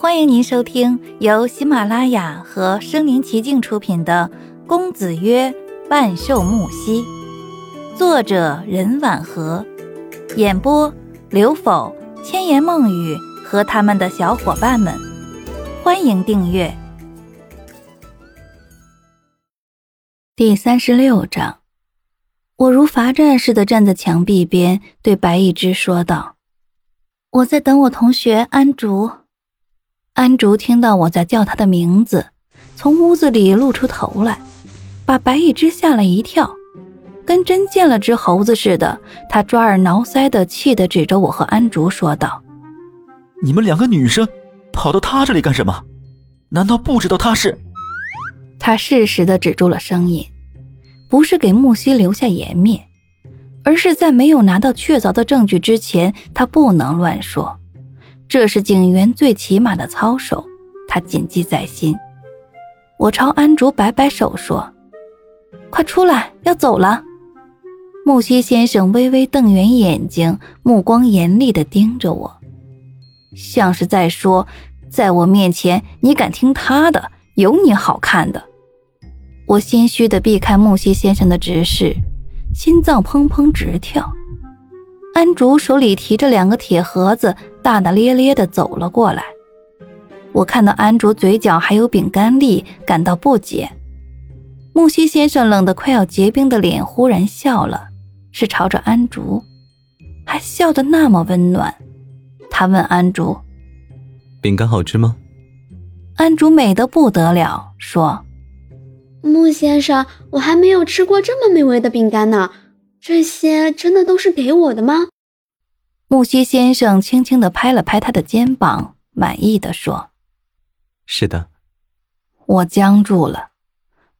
欢迎您收听由喜马拉雅和声临其境出品的《公子曰万寿木兮》，作者任婉和，演播刘否、千言梦语和他们的小伙伴们。欢迎订阅第三十六章。我如罚站似的站在墙壁边，对白一之说道：“我在等我同学安竹。”安竹听到我在叫他的名字，从屋子里露出头来，把白一只吓了一跳，跟真见了只猴子似的。他抓耳挠腮的，气得指着我和安竹说道：“你们两个女生跑到他这里干什么？难道不知道他是？”他适时的止住了声音，不是给木西留下颜面，而是在没有拿到确凿的证据之前，他不能乱说。这是警员最起码的操守，他谨记在心。我朝安竹摆摆手说：“快出来，要走了。”木西先生微微瞪圆眼睛，目光严厉地盯着我，像是在说：“在我面前，你敢听他的？有你好看的！”我心虚地避开木西先生的直视，心脏砰砰直跳。安竹手里提着两个铁盒子，大大咧咧的走了过来。我看到安竹嘴角还有饼干粒，感到不解。木西先生冷得快要结冰的脸忽然笑了，是朝着安竹，还笑得那么温暖。他问安竹：“饼干好吃吗？”安竹美得不得了，说：“木先生，我还没有吃过这么美味的饼干呢。”这些真的都是给我的吗？木西先生轻轻的拍了拍他的肩膀，满意的说：“是的。”我僵住了。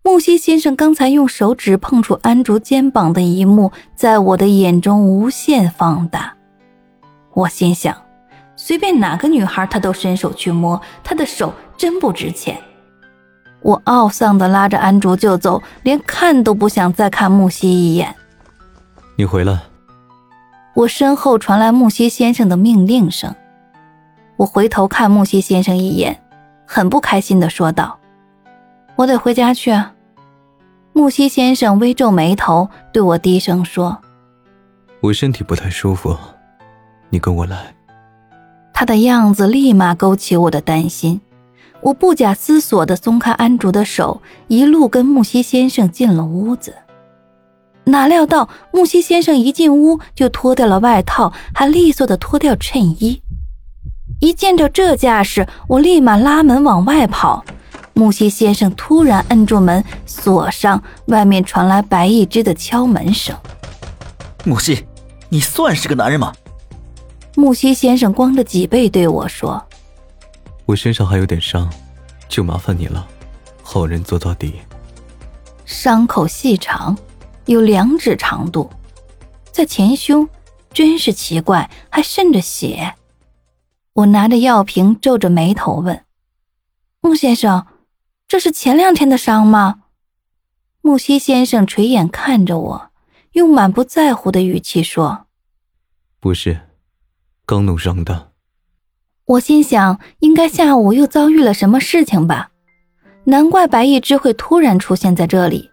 木西先生刚才用手指碰触安竹肩膀的一幕，在我的眼中无限放大。我心想，随便哪个女孩，他都伸手去摸，他的手真不值钱。我懊丧的拉着安竹就走，连看都不想再看木西一眼。你回来。我身后传来木西先生的命令声。我回头看木西先生一眼，很不开心的说道：“我得回家去。”木西先生微皱眉头，对我低声说：“我身体不太舒服，你跟我来。”他的样子立马勾起我的担心。我不假思索的松开安竹的手，一路跟木西先生进了屋子。哪料到木西先生一进屋就脱掉了外套，还利索的脱掉衬衣。一见着这架势，我立马拉门往外跑。木西先生突然摁住门，锁上。外面传来白一只的敲门声。木西，你算是个男人吗？木西先生光着脊背对我说：“我身上还有点伤，就麻烦你了。好人做到底。”伤口细长。有两指长度，在前胸，真是奇怪，还渗着血。我拿着药瓶，皱着眉头问：“穆先生，这是前两天的伤吗？”木西先生垂眼看着我，用满不在乎的语气说：“不是，刚弄伤的。”我心想，应该下午又遭遇了什么事情吧？难怪白一之会突然出现在这里。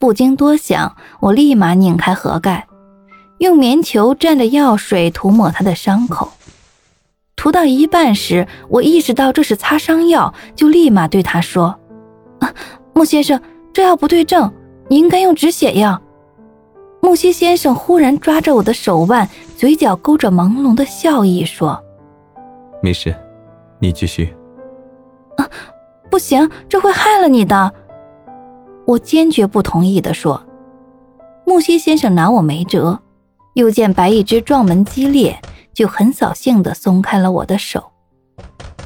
不经多想，我立马拧开盒盖，用棉球蘸着药水涂抹他的伤口。涂到一半时，我意识到这是擦伤药，就立马对他说：“啊，木先生，这药不对症，你应该用止血药。”木西先生忽然抓着我的手腕，嘴角勾着朦胧的笑意，说：“没事，你继续。”啊，不行，这会害了你的。我坚决不同意的说：“木西先生拿我没辙，又见白一只撞门激烈，就很扫兴的松开了我的手。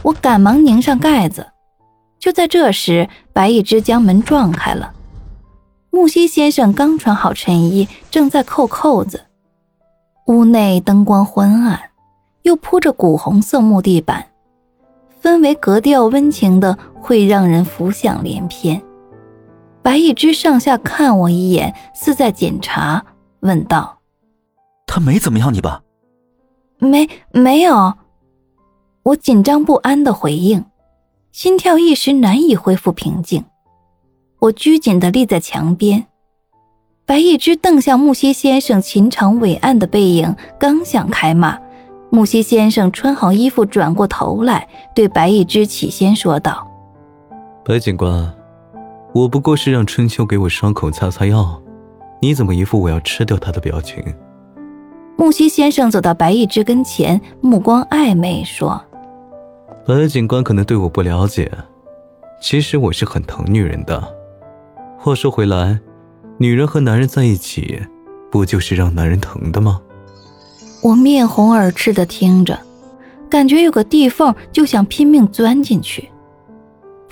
我赶忙拧上盖子。就在这时，白一只将门撞开了。木西先生刚穿好衬衣，正在扣扣子。屋内灯光昏暗，又铺着古红色木地板，氛围格调温情的，会让人浮想联翩。”白一只上下看我一眼，似在检查，问道：“他没怎么样你吧？”“没，没有。”我紧张不安的回应，心跳一时难以恢复平静。我拘谨的立在墙边，白一之瞪向木西先生秦长伟岸的背影，刚想开骂，木西先生穿好衣服转过头来，对白一之起先说道：“白警官，我不过是让春秋给我伤口擦擦药，你怎么一副我要吃掉他的表情？”木西先生走到白一之跟前，目光暧昧说：“白警官可能对我不了解，其实我是很疼女人的。”话说回来，女人和男人在一起，不就是让男人疼的吗？我面红耳赤的听着，感觉有个地缝就想拼命钻进去。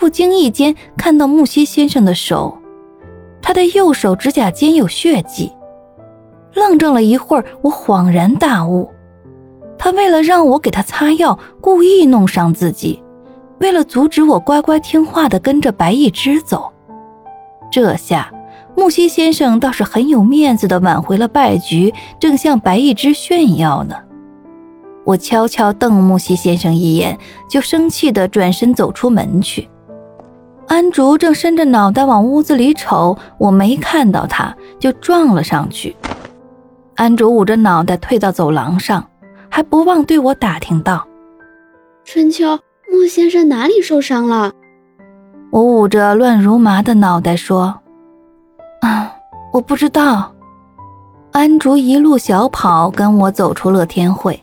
不经意间看到木西先生的手，他的右手指甲间有血迹。愣怔了一会儿，我恍然大悟，他为了让我给他擦药，故意弄伤自己，为了阻止我乖乖听话的跟着白一之走。这下，木西先生倒是很有面子的挽回了败局，正向白一之炫耀呢。我悄悄瞪木西先生一眼，就生气的转身走出门去。安竹正伸着脑袋往屋子里瞅，我没看到他，就撞了上去。安竹捂着脑袋退到走廊上，还不忘对我打听道：“春秋，木先生哪里受伤了？”我捂着乱如麻的脑袋说：“啊，我不知道。”安竹一路小跑跟我走出乐天会，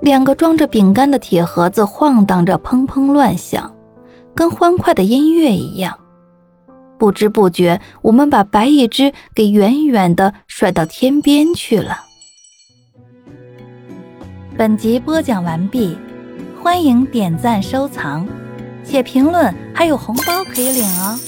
两个装着饼干的铁盒子晃荡着，砰砰乱响，跟欢快的音乐一样。不知不觉，我们把白一只给远远的甩到天边去了。本集播讲完毕，欢迎点赞收藏。写评论还有红包可以领哦。